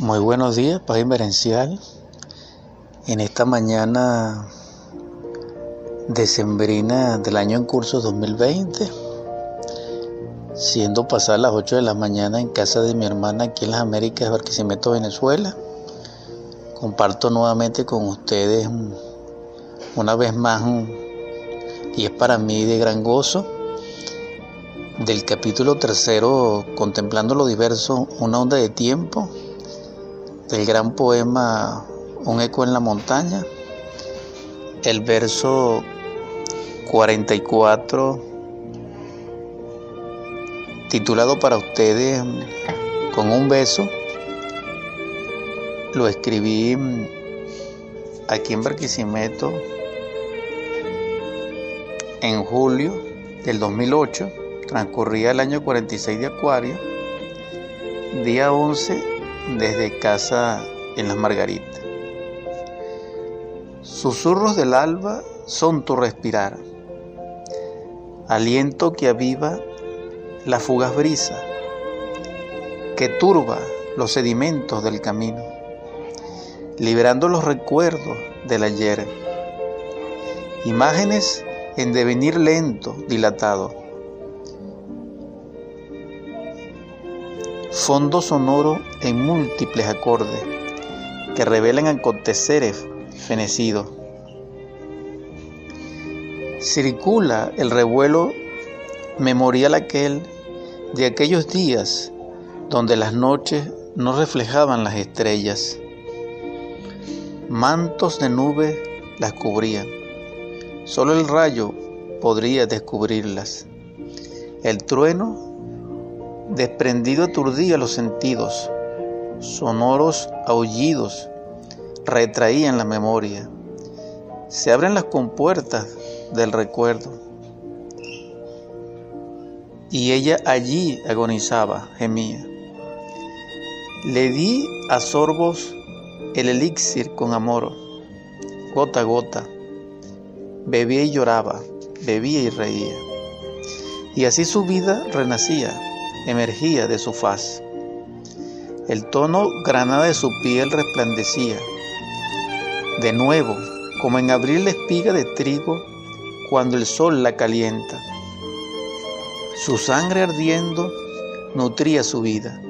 Muy buenos días, Paz Inverencial. En esta mañana decembrina del año en curso 2020, siendo pasadas las 8 de la mañana en casa de mi hermana aquí en las Américas, Barquisimeto, Venezuela, comparto nuevamente con ustedes una vez más, y es para mí de gran gozo, del capítulo tercero, Contemplando lo diverso, una onda de tiempo del gran poema Un eco en la montaña, el verso 44, titulado para ustedes con un beso, lo escribí aquí en Barquisimeto en julio del 2008, transcurría el año 46 de Acuario, día 11 desde casa en las Margaritas. Susurros del alba son tu respirar, aliento que aviva la fugaz brisa, que turba los sedimentos del camino, liberando los recuerdos del ayer, imágenes en devenir lento, dilatado fondo sonoro en múltiples acordes que revelan aconteceres fenecidos. Circula el revuelo memorial aquel de aquellos días donde las noches no reflejaban las estrellas. Mantos de nubes las cubrían. Solo el rayo podría descubrirlas. El trueno Desprendido aturdía los sentidos, sonoros aullidos retraían la memoria. Se abren las compuertas del recuerdo. Y ella allí agonizaba, gemía. Le di a sorbos el elixir con amor, gota a gota. Bebía y lloraba, bebía y reía. Y así su vida renacía emergía de su faz. El tono granada de su piel resplandecía. De nuevo, como en abrir la espiga de trigo cuando el sol la calienta. Su sangre ardiendo nutría su vida,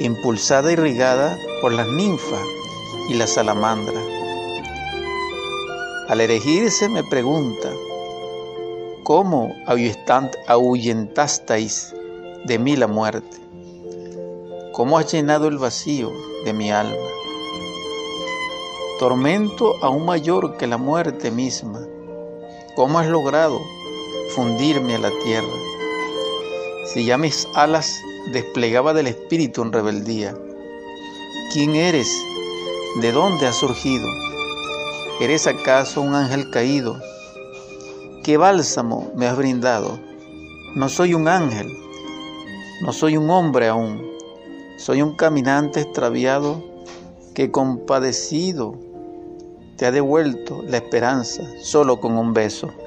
impulsada y irrigada por las ninfas y la salamandra. Al erigirse me pregunta, ¿cómo ahuyentasteis de mí la muerte? ¿Cómo has llenado el vacío de mi alma? Tormento aún mayor que la muerte misma. ¿Cómo has logrado fundirme a la tierra? Si ya mis alas desplegaba del espíritu en rebeldía. ¿Quién eres? ¿De dónde has surgido? ¿Eres acaso un ángel caído? ¿Qué bálsamo me has brindado? No soy un ángel, no soy un hombre aún, soy un caminante extraviado que compadecido te ha devuelto la esperanza solo con un beso.